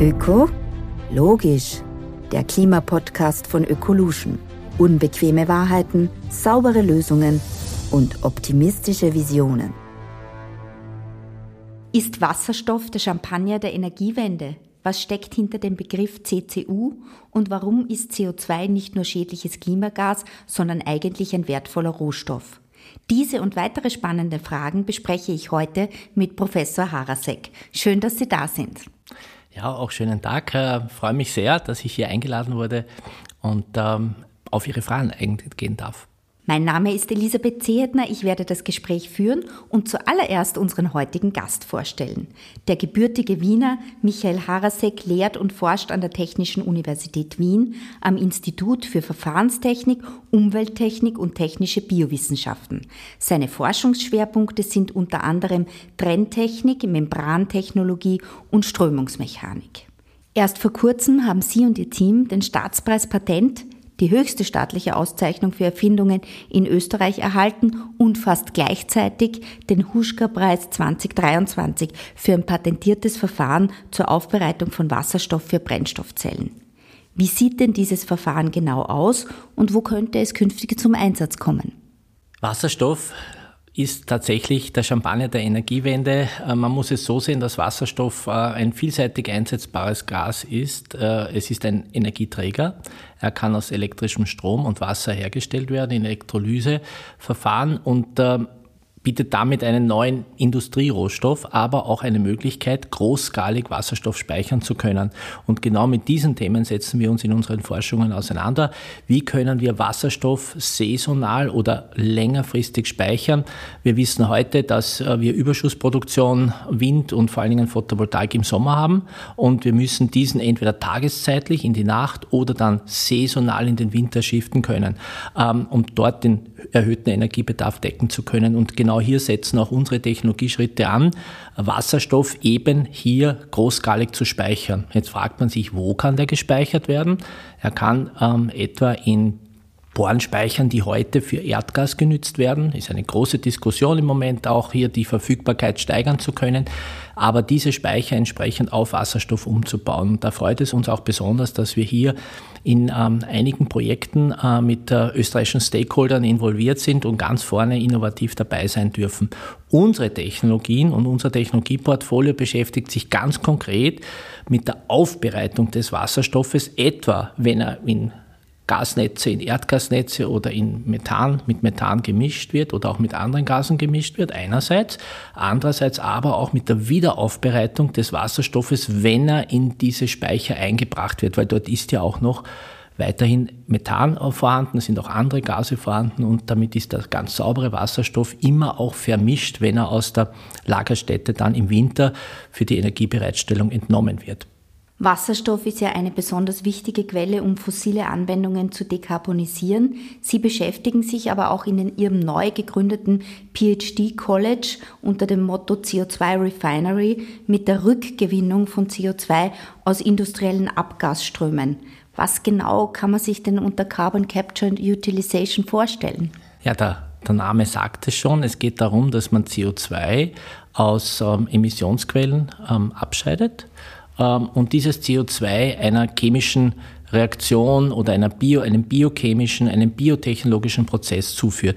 Öko? Logisch. Der Klimapodcast von Ökolution. Unbequeme Wahrheiten, saubere Lösungen und optimistische Visionen. Ist Wasserstoff der Champagner der Energiewende? Was steckt hinter dem Begriff CCU und warum ist CO2 nicht nur schädliches Klimagas, sondern eigentlich ein wertvoller Rohstoff? Diese und weitere spannende Fragen bespreche ich heute mit Professor Harasek. Schön, dass Sie da sind. Ja, auch schönen Tag. Ich freue mich sehr, dass ich hier eingeladen wurde und ähm, auf Ihre Fragen eingehen darf. Mein Name ist Elisabeth Zehetner, ich werde das Gespräch führen und zuallererst unseren heutigen Gast vorstellen. Der gebürtige Wiener Michael Harasek lehrt und forscht an der Technischen Universität Wien am Institut für Verfahrenstechnik, Umwelttechnik und technische Biowissenschaften. Seine Forschungsschwerpunkte sind unter anderem Trenntechnik, Membrantechnologie und Strömungsmechanik. Erst vor kurzem haben Sie und Ihr Team den Staatspreis Patent die höchste staatliche Auszeichnung für Erfindungen in Österreich erhalten und fast gleichzeitig den Huschka-Preis 2023 für ein patentiertes Verfahren zur Aufbereitung von Wasserstoff für Brennstoffzellen. Wie sieht denn dieses Verfahren genau aus und wo könnte es künftig zum Einsatz kommen? Wasserstoff ist tatsächlich der Champagner der Energiewende. Äh, man muss es so sehen, dass Wasserstoff äh, ein vielseitig einsetzbares Gas ist. Äh, es ist ein Energieträger. Er kann aus elektrischem Strom und Wasser hergestellt werden in Elektrolyseverfahren und bietet damit einen neuen Industrierohstoff, aber auch eine Möglichkeit, großskalig Wasserstoff speichern zu können. Und genau mit diesen Themen setzen wir uns in unseren Forschungen auseinander. Wie können wir Wasserstoff saisonal oder längerfristig speichern? Wir wissen heute, dass äh, wir Überschussproduktion Wind und vor allen Dingen Photovoltaik im Sommer haben und wir müssen diesen entweder tageszeitlich in die Nacht oder dann saisonal in den Winter shiften können, ähm, um dort den erhöhten Energiebedarf decken zu können. Und genau genau hier setzen auch unsere Technologieschritte an, Wasserstoff eben hier großskalig zu speichern. Jetzt fragt man sich, wo kann der gespeichert werden? Er kann ähm, etwa in Bohren speichern, die heute für Erdgas genützt werden. Ist eine große Diskussion im Moment auch hier die Verfügbarkeit steigern zu können aber diese Speicher entsprechend auf Wasserstoff umzubauen. Da freut es uns auch besonders, dass wir hier in ähm, einigen Projekten äh, mit äh, österreichischen Stakeholdern involviert sind und ganz vorne innovativ dabei sein dürfen. Unsere Technologien und unser Technologieportfolio beschäftigt sich ganz konkret mit der Aufbereitung des Wasserstoffes, etwa wenn er in Gasnetze in Erdgasnetze oder in Methan, mit Methan gemischt wird oder auch mit anderen Gasen gemischt wird, einerseits. Andererseits aber auch mit der Wiederaufbereitung des Wasserstoffes, wenn er in diese Speicher eingebracht wird, weil dort ist ja auch noch weiterhin Methan vorhanden, sind auch andere Gase vorhanden und damit ist der ganz saubere Wasserstoff immer auch vermischt, wenn er aus der Lagerstätte dann im Winter für die Energiebereitstellung entnommen wird. Wasserstoff ist ja eine besonders wichtige Quelle, um fossile Anwendungen zu dekarbonisieren. Sie beschäftigen sich aber auch in Ihrem neu gegründeten PhD College unter dem Motto CO2 Refinery mit der Rückgewinnung von CO2 aus industriellen Abgasströmen. Was genau kann man sich denn unter Carbon Capture and Utilization vorstellen? Ja, der, der Name sagt es schon. Es geht darum, dass man CO2 aus ähm, Emissionsquellen ähm, abscheidet und dieses CO2 einer chemischen Reaktion oder einer Bio, einem biochemischen, einem biotechnologischen Prozess zuführt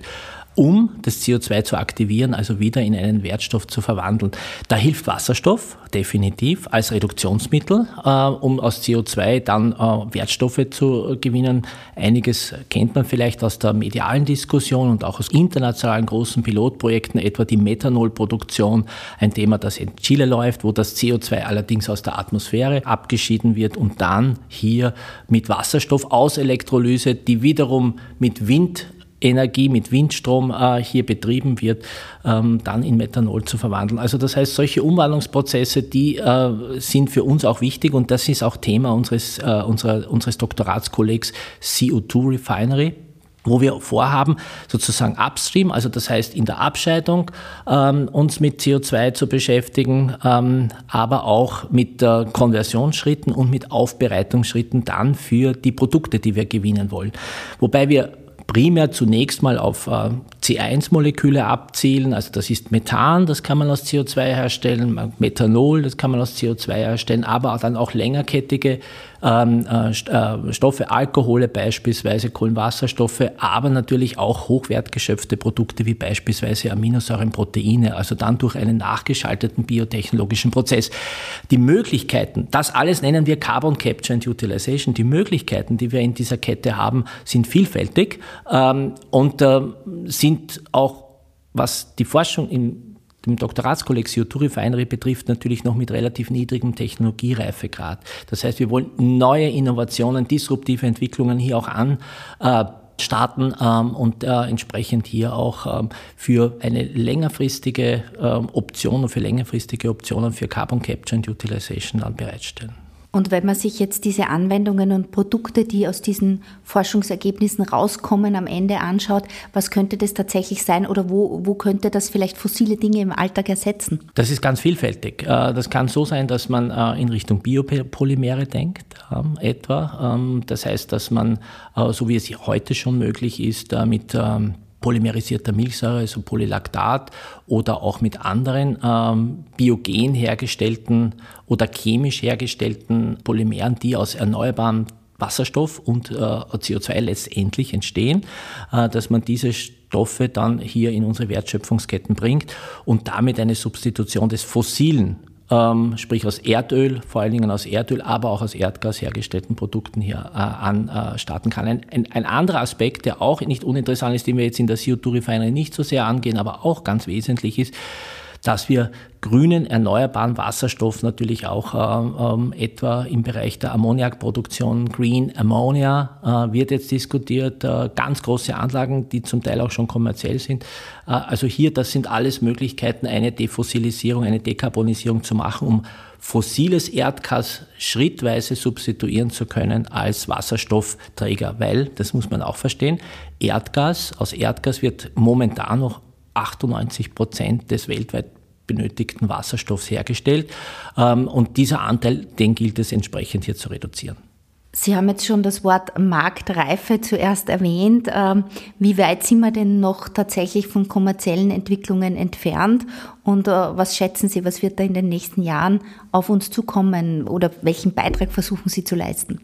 um das CO2 zu aktivieren, also wieder in einen Wertstoff zu verwandeln. Da hilft Wasserstoff definitiv als Reduktionsmittel, äh, um aus CO2 dann äh, Wertstoffe zu gewinnen. Einiges kennt man vielleicht aus der medialen Diskussion und auch aus internationalen großen Pilotprojekten, etwa die Methanolproduktion, ein Thema, das in Chile läuft, wo das CO2 allerdings aus der Atmosphäre abgeschieden wird und dann hier mit Wasserstoff aus Elektrolyse, die wiederum mit Wind Energie mit Windstrom äh, hier betrieben wird, ähm, dann in Methanol zu verwandeln. Also das heißt, solche Umwandlungsprozesse, die äh, sind für uns auch wichtig und das ist auch Thema unseres, äh, unserer, unseres Doktoratskollegs CO2 Refinery wo wir vorhaben, sozusagen upstream, also das heißt in der Abscheidung, ähm, uns mit CO2 zu beschäftigen, ähm, aber auch mit äh, Konversionsschritten und mit Aufbereitungsschritten dann für die Produkte, die wir gewinnen wollen. Wobei wir primär zunächst mal auf äh, C1-Moleküle abzielen, also das ist Methan, das kann man aus CO2 herstellen, Methanol, das kann man aus CO2 herstellen, aber dann auch längerkettige ähm, äh, äh, Stoffe, Alkohole beispielsweise, Kohlenwasserstoffe, aber natürlich auch hochwertgeschöpfte Produkte wie beispielsweise Aminosäuren, Proteine, also dann durch einen nachgeschalteten biotechnologischen Prozess. Die Möglichkeiten, das alles nennen wir Carbon Capture and Utilization, die Möglichkeiten, die wir in dieser Kette haben, sind vielfältig ähm, und äh, sind auch, was die Forschung in dem Doktoratskolleg CO2 Refinery betrifft, natürlich noch mit relativ niedrigem Technologiereifegrad. Das heißt, wir wollen neue Innovationen, disruptive Entwicklungen hier auch an äh, starten ähm, und äh, entsprechend hier auch ähm, für eine längerfristige ähm, Option und für längerfristige Optionen für Carbon Capture and Utilization dann bereitstellen. Und wenn man sich jetzt diese Anwendungen und Produkte, die aus diesen Forschungsergebnissen rauskommen, am Ende anschaut, was könnte das tatsächlich sein oder wo, wo könnte das vielleicht fossile Dinge im Alltag ersetzen? Das ist ganz vielfältig. Äh, das kann so sein, dass man äh, in Richtung Biopolymere denkt, ähm, etwa. Ähm, das heißt, dass man, äh, so wie es heute schon möglich ist, mit ähm, polymerisierter Milchsäure, also Polylaktat oder auch mit anderen ähm, biogen hergestellten oder chemisch hergestellten Polymeren, die aus erneuerbarem Wasserstoff und äh, CO2 letztendlich entstehen, äh, dass man diese Stoffe dann hier in unsere Wertschöpfungsketten bringt und damit eine Substitution des fossilen ähm, sprich aus Erdöl, vor allen Dingen aus Erdöl, aber auch aus Erdgas hergestellten Produkten hier äh, anstarten kann. Ein, ein, ein, anderer Aspekt, der auch nicht uninteressant ist, den wir jetzt in der CO2-Refinery nicht so sehr angehen, aber auch ganz wesentlich ist, dass wir grünen, erneuerbaren Wasserstoff natürlich auch äh, ähm, etwa im Bereich der Ammoniakproduktion, Green Ammonia äh, wird jetzt diskutiert, äh, ganz große Anlagen, die zum Teil auch schon kommerziell sind. Äh, also hier, das sind alles Möglichkeiten, eine Defossilisierung, eine Dekarbonisierung zu machen, um fossiles Erdgas schrittweise substituieren zu können als Wasserstoffträger, weil, das muss man auch verstehen, Erdgas, aus Erdgas wird momentan noch 98 Prozent des weltweit benötigten Wasserstoffs hergestellt. Ähm, und dieser Anteil, den gilt es entsprechend hier zu reduzieren. Sie haben jetzt schon das Wort Marktreife zuerst erwähnt. Ähm, wie weit sind wir denn noch tatsächlich von kommerziellen Entwicklungen entfernt? Und äh, was schätzen Sie, was wird da in den nächsten Jahren auf uns zukommen oder welchen Beitrag versuchen Sie zu leisten?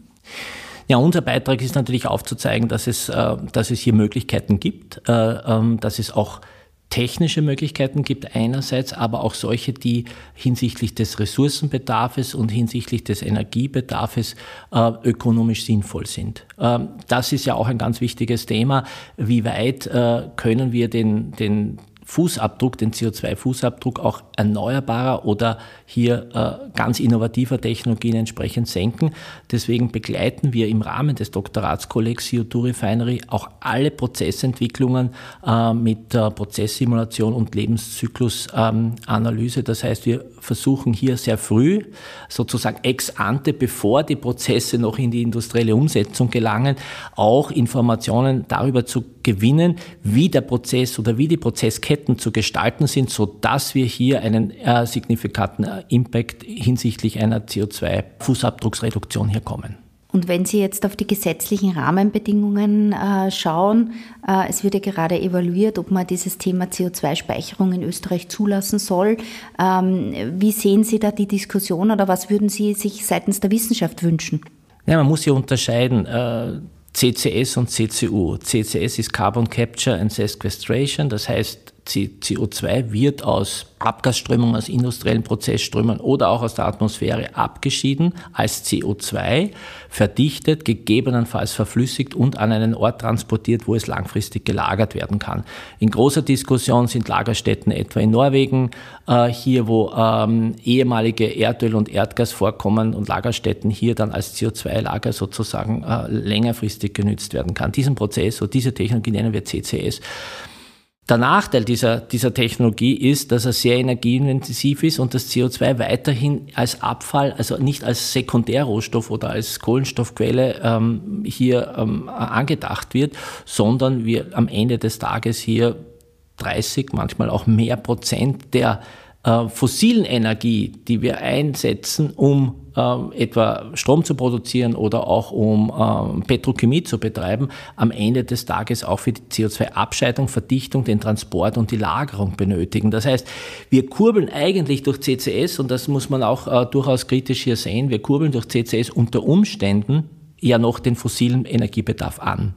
Ja, unser Beitrag ist natürlich aufzuzeigen, dass es, äh, dass es hier Möglichkeiten gibt, äh, ähm, dass es auch technische Möglichkeiten gibt einerseits, aber auch solche, die hinsichtlich des Ressourcenbedarfs und hinsichtlich des Energiebedarfs äh, ökonomisch sinnvoll sind. Ähm, das ist ja auch ein ganz wichtiges Thema. Wie weit äh, können wir den, den Fußabdruck, den CO2-Fußabdruck auch erneuerbarer oder hier äh, ganz innovativer Technologien entsprechend senken. Deswegen begleiten wir im Rahmen des Doktoratskollegs CO2 Refinery auch alle Prozessentwicklungen äh, mit äh, Prozesssimulation und Lebenszyklusanalyse. das heißt, wir versuchen hier sehr früh, sozusagen ex ante, bevor die Prozesse noch in die industrielle Umsetzung gelangen, auch Informationen darüber zu gewinnen, wie der Prozess oder wie die Prozessketten zu gestalten sind, so dass wir hier einen äh, signifikanten Impact hinsichtlich einer CO2-Fußabdrucksreduktion hier kommen. Und wenn Sie jetzt auf die gesetzlichen Rahmenbedingungen äh, schauen, äh, es wird ja gerade evaluiert, ob man dieses Thema CO2-Speicherung in Österreich zulassen soll. Ähm, wie sehen Sie da die Diskussion oder was würden Sie sich seitens der Wissenschaft wünschen? Ja, man muss hier unterscheiden. Äh, CCS und CCU. CCS ist Carbon Capture and Sequestration, das heißt CO2 wird aus Abgasströmungen, aus industriellen Prozessströmen oder auch aus der Atmosphäre abgeschieden als CO2, verdichtet, gegebenenfalls verflüssigt und an einen Ort transportiert, wo es langfristig gelagert werden kann. In großer Diskussion sind Lagerstätten etwa in Norwegen, äh, hier wo ähm, ehemalige Erdöl- und Erdgasvorkommen und Lagerstätten hier dann als CO2-Lager sozusagen äh, längerfristig genützt werden kann. Diesen Prozess oder diese Technologie nennen wir CCS. Der Nachteil dieser, dieser Technologie ist, dass er sehr energieintensiv ist und das CO2 weiterhin als Abfall, also nicht als Sekundärrohstoff oder als Kohlenstoffquelle ähm, hier ähm, angedacht wird, sondern wir am Ende des Tages hier 30, manchmal auch mehr Prozent der äh, fossilen Energie, die wir einsetzen, um ähm, etwa Strom zu produzieren oder auch um ähm, Petrochemie zu betreiben, am Ende des Tages auch für die CO2-Abscheidung, Verdichtung, den Transport und die Lagerung benötigen. Das heißt, wir kurbeln eigentlich durch CCS, und das muss man auch äh, durchaus kritisch hier sehen, wir kurbeln durch CCS unter Umständen ja noch den fossilen Energiebedarf an.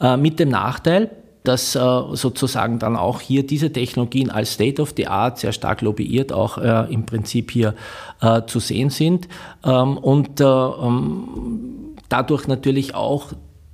Äh, mit dem Nachteil, dass äh, sozusagen dann auch hier diese Technologien als State of the Art sehr stark lobbyiert auch äh, im Prinzip hier äh, zu sehen sind. Ähm, und äh, ähm, dadurch natürlich auch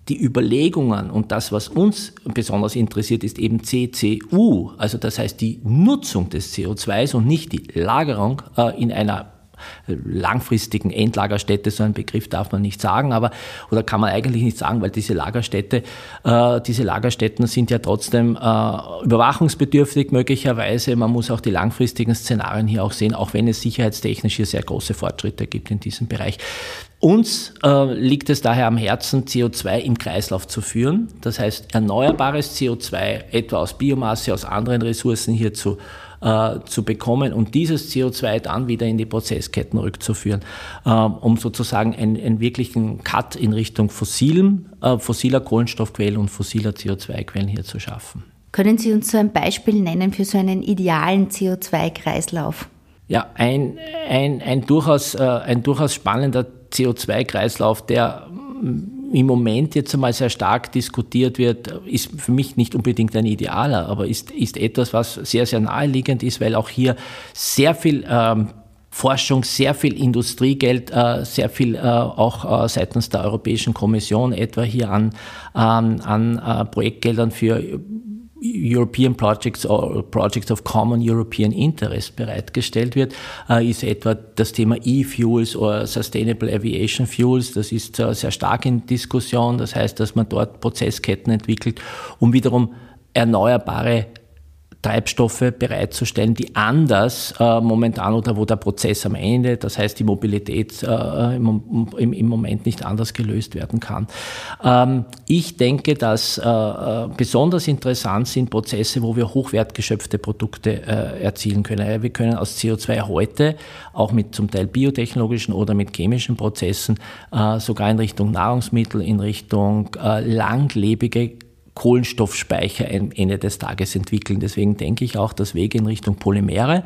die Überlegungen und das, was uns besonders interessiert, ist eben CCU, also das heißt die Nutzung des CO2s und nicht die Lagerung in einer langfristigen Endlagerstätte, so ein Begriff darf man nicht sagen, aber oder kann man eigentlich nicht sagen, weil diese Lagerstätte, äh, diese Lagerstätten sind ja trotzdem äh, überwachungsbedürftig möglicherweise. Man muss auch die langfristigen Szenarien hier auch sehen, auch wenn es sicherheitstechnisch hier sehr große Fortschritte gibt in diesem Bereich. Uns äh, liegt es daher am Herzen, CO2 im Kreislauf zu führen. Das heißt, erneuerbares CO2, etwa aus Biomasse, aus anderen Ressourcen hier zu äh, zu bekommen und dieses CO2 dann wieder in die Prozessketten rückzuführen, äh, um sozusagen einen, einen, wirklichen Cut in Richtung fossilen, äh, fossiler Kohlenstoffquellen und fossiler CO2-Quellen hier zu schaffen. Können Sie uns so ein Beispiel nennen für so einen idealen CO2-Kreislauf? Ja, ein, ein, ein, durchaus, äh, ein durchaus spannender CO2-Kreislauf, der im Moment jetzt einmal sehr stark diskutiert wird, ist für mich nicht unbedingt ein idealer, aber ist, ist etwas, was sehr, sehr naheliegend ist, weil auch hier sehr viel ähm, Forschung, sehr viel Industriegeld, äh, sehr viel äh, auch äh, seitens der Europäischen Kommission etwa hier an, ähm, an äh, Projektgeldern für European Projects or Projects of Common European Interest bereitgestellt wird, äh, ist etwa das Thema E-Fuels oder Sustainable Aviation Fuels. Das ist äh, sehr stark in Diskussion. Das heißt, dass man dort Prozessketten entwickelt, um wiederum erneuerbare Treibstoffe bereitzustellen, die anders äh, momentan oder wo der Prozess am Ende, das heißt die Mobilität äh, im, im, im, Moment nicht anders gelöst werden kann. Ähm, ich denke, dass äh, äh besonders interessant sind Prozesse, wo wir hochwertgeschöpfte Produkte äh, erzielen können. Wir können aus CO2 heute auch mit zum Teil biotechnologischen oder mit chemischen Prozessen äh, sogar in Richtung Nahrungsmittel, in Richtung langlebige Kohlenstoffspeicher am Ende des Tages entwickeln. Deswegen denke ich auch, dass Wege in Richtung Polymere,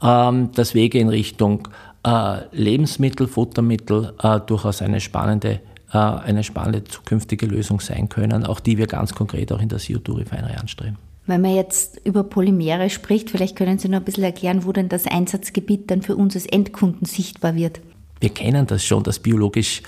ähm, dass Wege in Richtung äh, Lebensmittel, Futtermittel äh, durchaus eine spannende äh, eine spannende zukünftige Lösung sein können, auch die wir ganz konkret auch in der CO2-Refinerie anstreben. Wenn man jetzt über Polymere spricht, vielleicht können Sie noch ein bisschen erklären, wo denn das Einsatzgebiet dann für uns als Endkunden sichtbar wird. Wir kennen das schon, das biologisch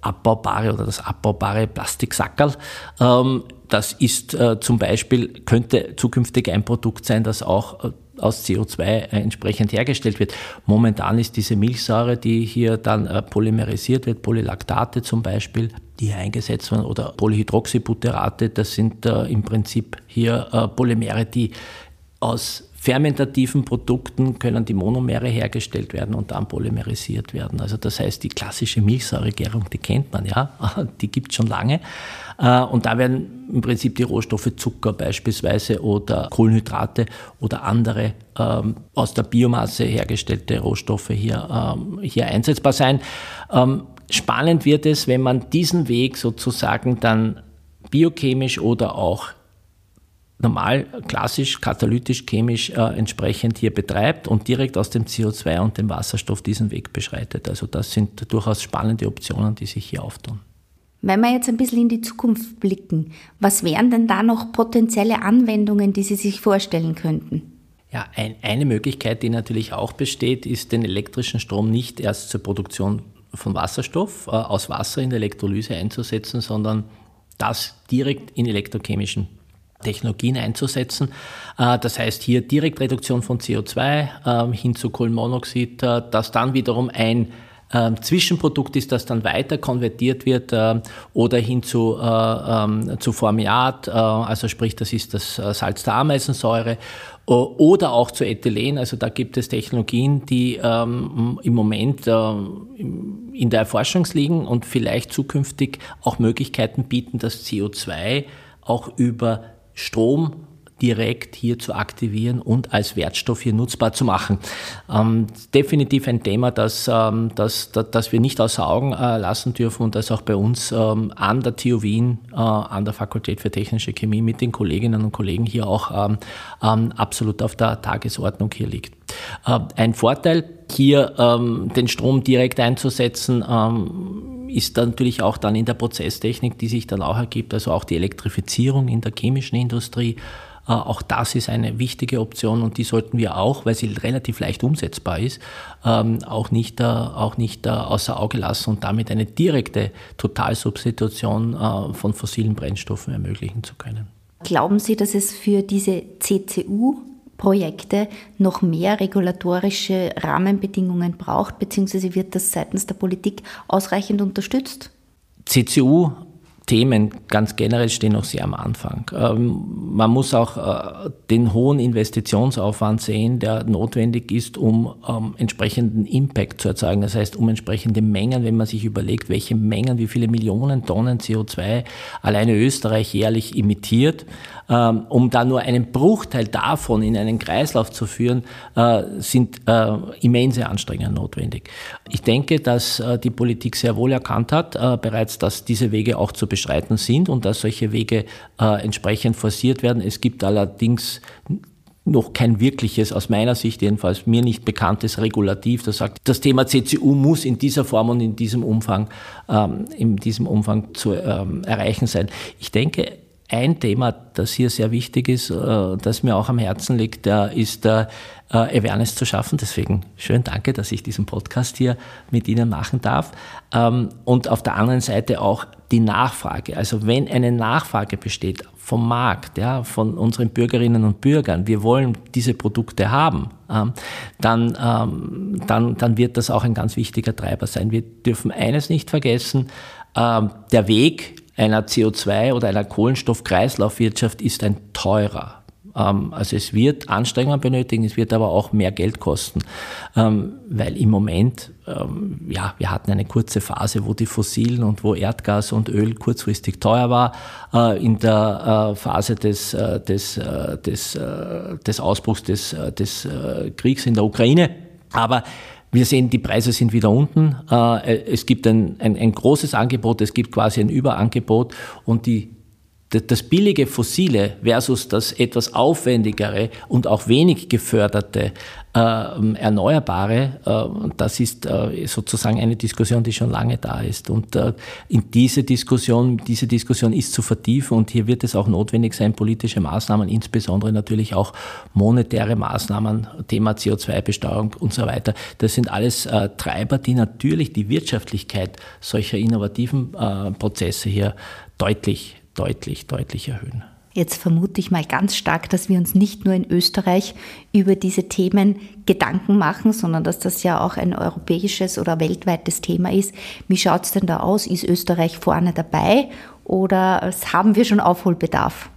abbaubare oder das abbaubare Plastiksackerl. Ähm, das ist äh, zum Beispiel, könnte zukünftig ein Produkt sein, das auch äh, aus CO2 äh, entsprechend hergestellt wird. Momentan ist diese Milchsäure, die hier dann polymerisiert wird, Polylaktate zum Beispiel, die hier eingesetzt werden, oder Polyhydroxybutyrate, das sind im Prinzip hier Polymere, die aus fermentativen Produkten können die Monomere hergestellt werden und dann polymerisiert werden. Also das heißt, die klassische Milchsäuregärung, die kennt man ja, die gibt es schon lange. Äh, und da werden im Prinzip die Rohstoffe Zucker beispielsweise oder Kohlenhydrate oder andere ähm, aus der Biomasse hergestellte Rohstoffe hier, ähm, hier einsetzbar sein. Ähm, spannend wird es, wenn man diesen Weg sozusagen dann biochemisch oder auch normal, klassisch, katalytisch, chemisch äh, entsprechend hier betreibt und direkt aus dem CO2 und dem Wasserstoff diesen Weg beschreitet. Also das sind durchaus spannende Optionen, die sich hier auftun. Wenn wir jetzt ein bisschen in die Zukunft blicken, was wären denn da noch potenzielle Anwendungen, die Sie sich vorstellen könnten? Ja, ein, eine Möglichkeit, die natürlich auch besteht, ist den elektrischen Strom nicht erst zur Produktion von Wasserstoff äh, aus Wasser in der Elektrolyse einzusetzen, sondern das direkt in elektrochemischen Technologien einzusetzen. Äh, das heißt hier Direktreduktion von CO2 ähm, hin zu Kohlenmonoxid, äh, das dann wiederum ein ähm, Zwischenprodukt ist, das dann weiter konvertiert wird äh, oder hin zu, ähm, zu Formiat, also sprich, das ist das Salz der Ameisensäure oder auch zu Ethylen. Also da gibt es Technologien, die im Moment in der Erforschung liegen und vielleicht zukünftig auch Möglichkeiten bieten, das CO2 auch über Strom direkt hier zu aktivieren und als Wertstoff hier nutzbar zu machen. Ähm, definitiv ein Thema, das, ähm, das, das, das wir nicht außer Augen äh, lassen dürfen und das auch bei uns ähm, an der TU Wien, äh, an der Fakultät für Technische Chemie mit den Kolleginnen und Kollegen hier auch ähm, ähm, absolut auf der Tagesordnung hier liegt. Äh, ein Vorteil hier ähm, den Strom direkt einzusetzen, ähm, ist natürlich auch dann in der Prozesstechnik, die sich dann auch ergibt, also auch die Elektrifizierung in der chemischen Industrie. Äh, auch das ist eine wichtige Option und die sollten wir auch, weil sie relativ leicht umsetzbar ist, ähm, auch nicht, äh, auch nicht äh, außer Auge lassen und damit eine direkte Totalsubstitution äh, von fossilen Brennstoffen ermöglichen zu können. Glauben Sie, dass es für diese CCU Projekte noch mehr regulatorische Rahmenbedingungen braucht, beziehungsweise wird das seitens der Politik ausreichend unterstützt? CCU Themen ganz generell stehen noch sehr am Anfang. Ähm, man muss auch äh, den hohen Investitionsaufwand sehen, der notwendig ist, um ähm, entsprechenden Impact zu erzeugen. Das heißt, um entsprechende Mengen, wenn man sich überlegt, welche Mengen, wie viele Millionen Tonnen CO2 alleine Österreich jährlich emittiert, um da nur einen Bruchteil davon in einen Kreislauf zu führen, äh, sind äh, immense Anstrengungen notwendig. Ich denke, dass die Politik sehr wohl erkannt hat, bereits, dass diese Wege auch zu beschreiten sind und dass solche Wege äh, entsprechend forciert werden. Es gibt allerdings noch kein wirkliches, aus meiner Sicht jedenfalls mir nicht bekanntes Regulativ, das sagt, das Thema CCU muss in dieser Form und in diesem Umfang, ähm, in diesem Umfang zu ähm, erreichen sein. Ich denke, ein Thema, das hier sehr wichtig ist, äh, das mir auch am Herzen liegt, ist der äh, Awareness zu schaffen. Deswegen schön danke, dass ich diesen Podcast hier mit Ihnen machen darf. Ähm, und auf der anderen Seite auch die Nachfrage. Also wenn eine Nachfrage besteht vom Markt, ja, von unseren Bürgerinnen und Bürgern, wir wollen diese Produkte haben, ähm, dann, ähm, dann, dann wird das auch ein ganz wichtiger Treiber sein. Wir dürfen eines nicht vergessen, der Weg einer CO2 oder einer Kohlenstoffkreislaufwirtschaft ist ein teurer. Ähm, also es wird Anstrengungen benötigen, es wird aber auch mehr Geld kosten, ähm, weil im Moment, ähm, ja, wir hatten eine kurze Phase, wo die Fossilen und wo Erdgas und Öl kurzfristig teuer war. Äh, in der äh, Phase des, äh, des, des, des Ausbruchs des, des Kriegs in der Ukraine. Aber wir sehen, die Preise sind wieder unten. Es gibt ein, ein, ein großes Angebot, es gibt quasi ein Überangebot und die das billige Fossile versus das etwas aufwendigere und auch wenig geförderte äh, Erneuerbare, äh, das ist äh, sozusagen eine Diskussion, die schon lange da ist. Und äh, in diese Diskussion, diese Diskussion ist zu vertiefen und hier wird es auch notwendig sein, politische Maßnahmen, insbesondere natürlich auch monetäre Maßnahmen, Thema CO2-Besteuerung und so weiter. Das sind alles äh, Treiber, die natürlich die Wirtschaftlichkeit solcher innovativen äh, Prozesse hier deutlich deutlich, deutlich erhöhen. Jetzt vermute ich mal ganz stark, dass wir uns nicht nur in Österreich über diese Themen Gedanken machen, sondern dass das ja auch ein europäisches oder weltweites Thema ist. Wie schaut es denn da aus? Ist Österreich vorne dabei oder haben wir schon Aufholbedarf?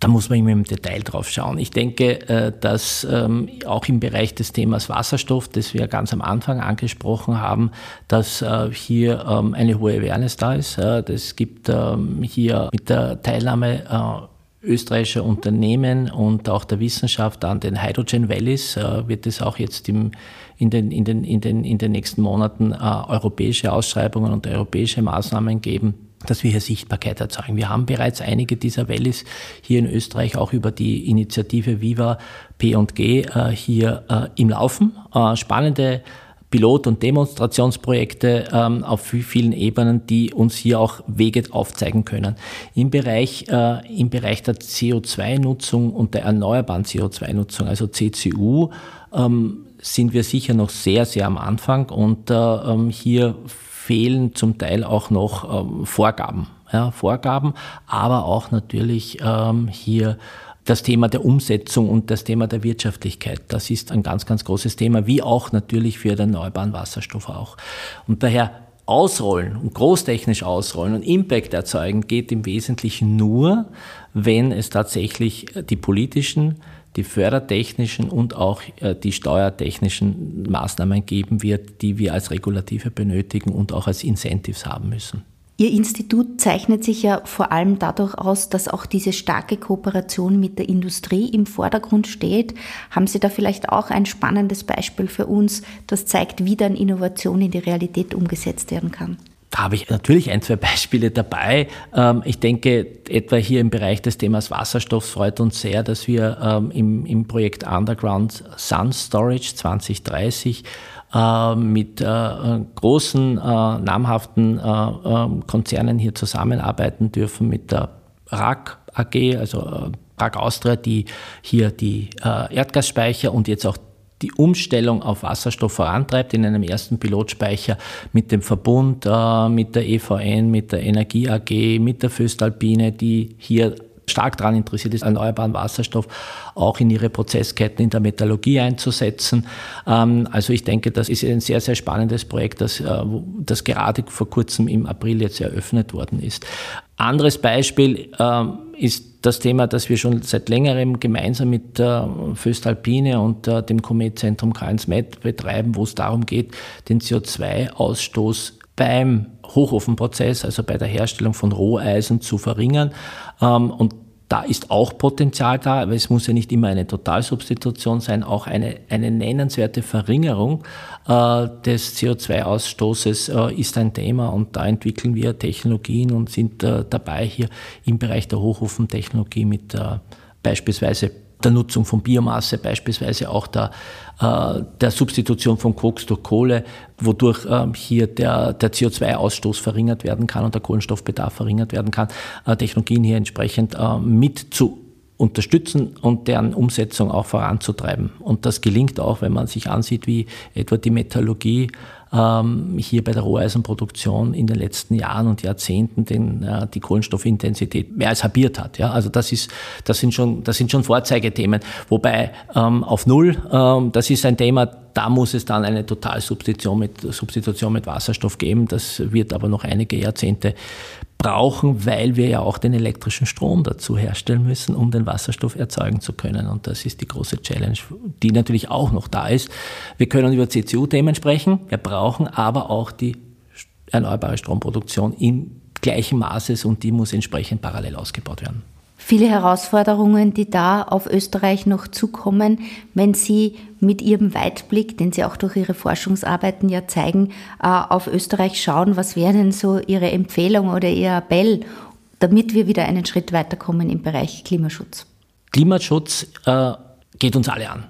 Da muss man immer im Detail drauf schauen. Ich denke, äh, dass ähm, auch im Bereich des Themas Wasserstoff, das wir ganz am Anfang angesprochen haben, dass äh, hier ähm, eine hohe Awareness da ist. Es gibt ähm, hier mit der Teilnahme äh, österreichischer Unternehmen und auch der Wissenschaft an den Hydrogen Valleys wird es auch jetzt im, in, den, in, den, in, den, in den nächsten Monaten europäische Ausschreibungen und europäische Maßnahmen geben dass wir hier Sichtbarkeit erzeugen. Wir haben bereits einige dieser Wallis hier in Österreich auch über die Initiative Viva P&G äh, hier äh, im Laufen. Äh, spannende Pilot- und Demonstrationsprojekte ähm, auf vielen Ebenen, die uns hier auch Wege aufzeigen können. Im Bereich, äh, im Bereich der CO2-Nutzung und der erneuerbaren CO2-Nutzung, also CCU, ähm, sind wir sicher noch sehr, sehr am Anfang und äh, ähm, hier fehlen zum Teil auch noch ähm, Vorgaben. Ja, Vorgaben, aber auch natürlich ähm, hier das Thema der Umsetzung und das Thema der Wirtschaftlichkeit. Das ist ein ganz, ganz großes Thema, wie auch natürlich für den erneuerbaren Wasserstoff auch. Und daher ausrollen und großtechnisch ausrollen und Impact erzeugen geht im Wesentlichen nur, wenn es tatsächlich die politischen die fördertechnischen und auch äh, die steuertechnischen Maßnahmen geben wird, die wir als Regulative benötigen und auch als Incentives haben müssen. Ihr Institut zeichnet sich ja vor allem dadurch aus, dass auch diese starke Kooperation mit der Industrie im Vordergrund steht. Haben Sie da vielleicht auch ein spannendes Beispiel für uns, das zeigt, wie dann Innovation in die Realität umgesetzt werden kann? Da habe ich natürlich ein, zwei Beispiele dabei. Ähm, ich denke, etwa hier im Bereich des Themas Wasserstoff freut uns sehr, dass wir ähm, im, im Projekt Underground Sun Storage 2030 äh, mit äh, großen, äh, namhaften ähm, Konzernen hier zusammenarbeiten dürfen, mit der RAK AG, also RAK Austria, die hier die Erdgasspeicher und jetzt auch die Umstellung auf Wasserstoff vorantreibt in einem ersten Pilotspeicher mit dem Verbund, mit der EVN, mit der Energie AG, mit der Föstalpine, die hier stark daran interessiert ist, erneuerbaren Wasserstoff auch in ihre Prozessketten in der Metallurgie einzusetzen. Ähm, also ich denke, das ist ein sehr, sehr spannendes Projekt, das, äh, das gerade vor kurzem im April jetzt eröffnet worden ist. Anderes Beispiel ähm, ist das Thema, das wir schon seit längerem gemeinsam mit der Föstalpine und äh, dem Kometzentrum KNSMET betreiben, wo es darum geht, den CO2-Ausstoß beim Hochofenprozess, also bei der Herstellung von Roheisen zu verringern. Ähm, und da ist auch Potenzial da, aber es muss ja nicht immer eine Totalsubstitution sein, auch eine, eine nennenswerte Verringerung äh, des CO2-Ausstoßes äh, ist ein Thema und da entwickeln wir Technologien und sind äh, dabei hier im Bereich der Hochofentechnologie mit äh, beispielsweise der Nutzung von Biomasse, beispielsweise auch der, äh, der Substitution von Koks durch Kohle, wodurch ähm, hier der, der CO2-Ausstoß verringert werden kann und der Kohlenstoffbedarf verringert werden kann, äh, Technologien hier entsprechend äh, mit zu unterstützen und deren Umsetzung auch voranzutreiben. Und das gelingt auch, wenn man sich ansieht, wie etwa die Metallurgie hier bei der Roheisenproduktion in den letzten Jahren und Jahrzehnten den, äh, die Kohlenstoffintensität mehr als halbiert hat. Ja? Also das, ist, das, sind schon, das sind schon Vorzeigethemen. Wobei ähm, auf Null, ähm, das ist ein Thema, da muss es dann eine Totalsubstitution mit, Substitution mit Wasserstoff geben. Das wird aber noch einige Jahrzehnte brauchen, weil wir ja auch den elektrischen Strom dazu herstellen müssen, um den Wasserstoff erzeugen zu können. Und das ist die große Challenge, die natürlich auch noch da ist. Wir können über CCU-Themen sprechen, wir brauchen aber auch die erneuerbare Stromproduktion in gleichem Maße und die muss entsprechend parallel ausgebaut werden viele Herausforderungen, die da auf Österreich noch zukommen, wenn Sie mit Ihrem Weitblick, den Sie auch durch Ihre Forschungsarbeiten ja zeigen, äh, auf Österreich schauen. Was wäre denn so Ihre Empfehlung oder Ihr Appell, damit wir wieder einen Schritt weiterkommen im Bereich Klimaschutz? Klimaschutz äh, geht uns alle an.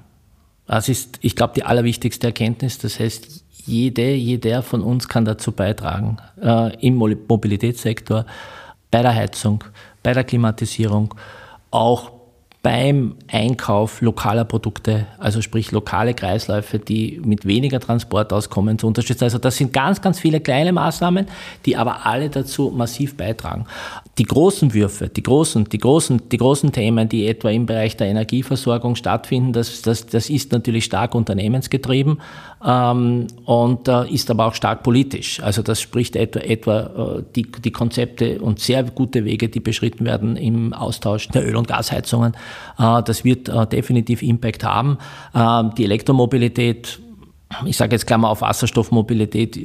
Das ist, ich glaube, die allerwichtigste Erkenntnis. Das heißt, jede, jeder von uns kann dazu beitragen, äh, im Mobilitätssektor, bei der Heizung, bei der Klimatisierung, auch beim Einkauf lokaler Produkte, also sprich lokale Kreisläufe, die mit weniger Transport auskommen, zu unterstützen. Also das sind ganz, ganz viele kleine Maßnahmen, die aber alle dazu massiv beitragen. Die großen Würfe, die großen, die großen, die großen Themen, die etwa im Bereich der Energieversorgung stattfinden, das, das, das ist natürlich stark unternehmensgetrieben ähm, und äh, ist aber auch stark politisch. Also das spricht etwa, etwa äh, die, die Konzepte und sehr gute Wege, die beschritten werden im Austausch der Öl- und Gasheizungen. Äh, das wird äh, definitiv Impact haben. Ähm, die Elektromobilität ich sage jetzt Klammer auf Wasserstoffmobilität,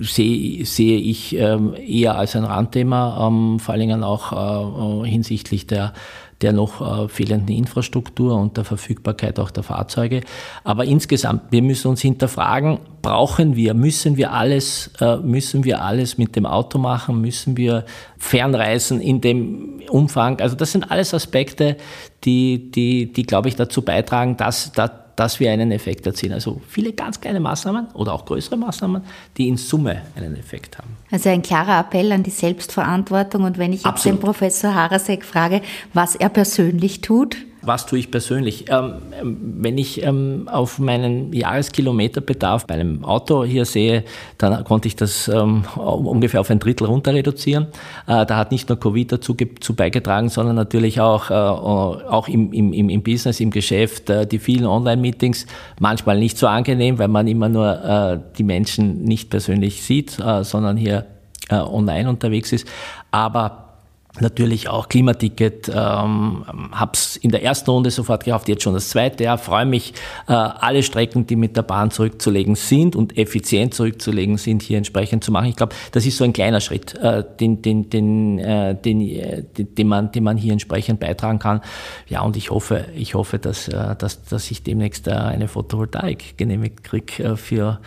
sehe, sehe ich ähm, eher als ein Randthema, ähm, vor allen Dingen auch äh, hinsichtlich der, der noch äh, fehlenden Infrastruktur und der Verfügbarkeit auch der Fahrzeuge. Aber insgesamt, wir müssen uns hinterfragen, brauchen wir, müssen wir alles, äh, müssen wir alles mit dem Auto machen, müssen wir fernreisen in dem Umfang? Also das sind alles Aspekte, die, die, die glaube ich, dazu beitragen, dass, dass dass wir einen Effekt erzielen. Also viele ganz kleine Maßnahmen oder auch größere Maßnahmen, die in Summe einen Effekt haben. Also ein klarer Appell an die Selbstverantwortung. Und wenn ich jetzt Absolut. den Professor Harasek frage, was er persönlich tut, was tue ich persönlich? Ähm, wenn ich ähm, auf meinen Jahreskilometerbedarf bei einem Auto hier sehe, dann konnte ich das ähm, ungefähr auf ein Drittel runter reduzieren. Äh, da hat nicht nur Covid dazu, dazu beigetragen, sondern natürlich auch, äh, auch im, im, im Business, im Geschäft, äh, die vielen Online-Meetings, manchmal nicht so angenehm, weil man immer nur äh, die Menschen nicht persönlich sieht, äh, sondern hier äh, online unterwegs ist. Aber natürlich auch Klimaticket, ähm, habe es in der ersten Runde sofort gekauft, jetzt schon das zweite Jahr, freue mich, äh, alle Strecken, die mit der Bahn zurückzulegen sind und effizient zurückzulegen sind, hier entsprechend zu machen. Ich glaube, das ist so ein kleiner Schritt, äh, den, den, den, äh, den, äh, den, man, den man hier entsprechend beitragen kann. Ja, und ich hoffe, ich hoffe, dass, äh, dass, dass ich demnächst äh, eine Photovoltaik genehmigt kriege äh, für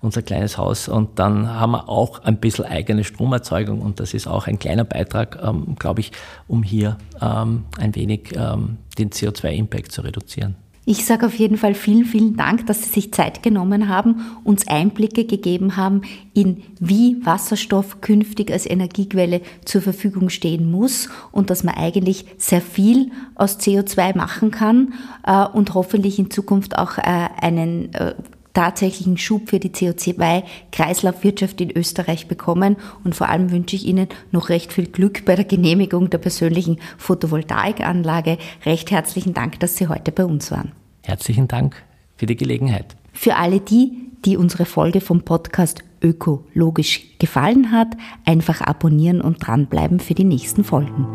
unser kleines Haus. Und dann haben wir auch ein bisschen eigene Stromerzeugung und das ist auch ein kleiner Beitrag, ähm, glaube ich, um hier ähm, ein wenig ähm, den CO2-Impact zu reduzieren. Ich sage auf jeden Fall vielen, vielen Dank, dass Sie sich Zeit genommen haben, uns Einblicke gegeben haben in wie Wasserstoff künftig als Energiequelle zur Verfügung stehen muss und dass man eigentlich sehr viel aus CO2 machen kann äh, und hoffentlich in Zukunft auch äh, einen äh, tatsächlichen Schub für die CO2-Kreislaufwirtschaft in Österreich bekommen. Und vor allem wünsche ich Ihnen noch recht viel Glück bei der Genehmigung der persönlichen Photovoltaikanlage. Recht herzlichen Dank, dass Sie heute bei uns waren. Herzlichen Dank für die Gelegenheit. Für alle die, die unsere Folge vom Podcast Ökologisch gefallen hat, einfach abonnieren und dranbleiben für die nächsten Folgen.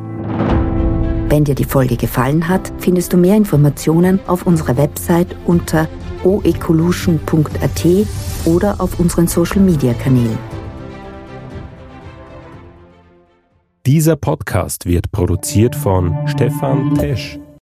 Wenn dir die Folge gefallen hat, findest du mehr Informationen auf unserer Website unter oecolution.at oder auf unseren Social-Media-Kanälen. Dieser Podcast wird produziert von Stefan Tesch.